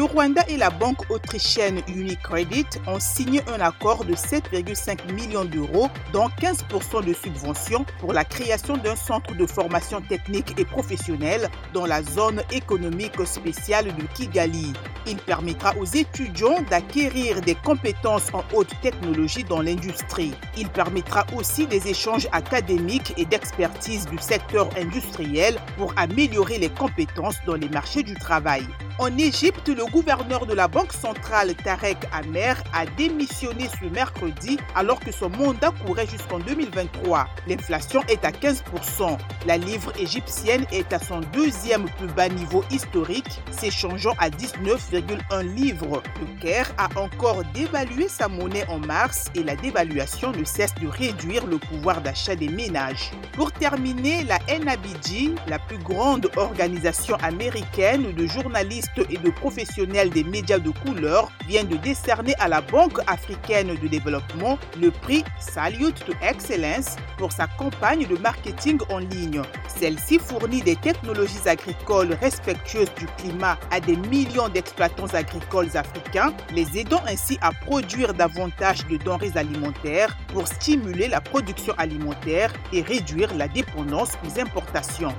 Le Rwanda et la banque autrichienne Unicredit ont signé un accord de 7,5 millions d'euros, dont 15% de subventions pour la création d'un centre de formation technique et professionnelle dans la zone économique spéciale de Kigali. Il permettra aux étudiants d'acquérir des compétences en haute technologie dans l'industrie. Il permettra aussi des échanges académiques et d'expertise du secteur industriel pour améliorer les compétences dans les marchés du travail. En Égypte, le gouverneur de la Banque centrale Tarek Amer a démissionné ce mercredi alors que son mandat courait jusqu'en 2023. L'inflation est à 15%. La livre égyptienne est à son deuxième plus bas niveau historique, s'échangeant à 19,1 livres. Le Caire a encore dévalué sa monnaie en mars et la dévaluation ne cesse de réduire le pouvoir d'achat des ménages. Pour terminer, la NABG, la plus grande organisation américaine de journalistes et de professionnels des médias de couleur vient de décerner à la Banque africaine de développement le prix Salute to Excellence pour sa campagne de marketing en ligne. Celle-ci fournit des technologies agricoles respectueuses du climat à des millions d'exploitants agricoles africains, les aidant ainsi à produire davantage de denrées alimentaires pour stimuler la production alimentaire et réduire la dépendance aux importations.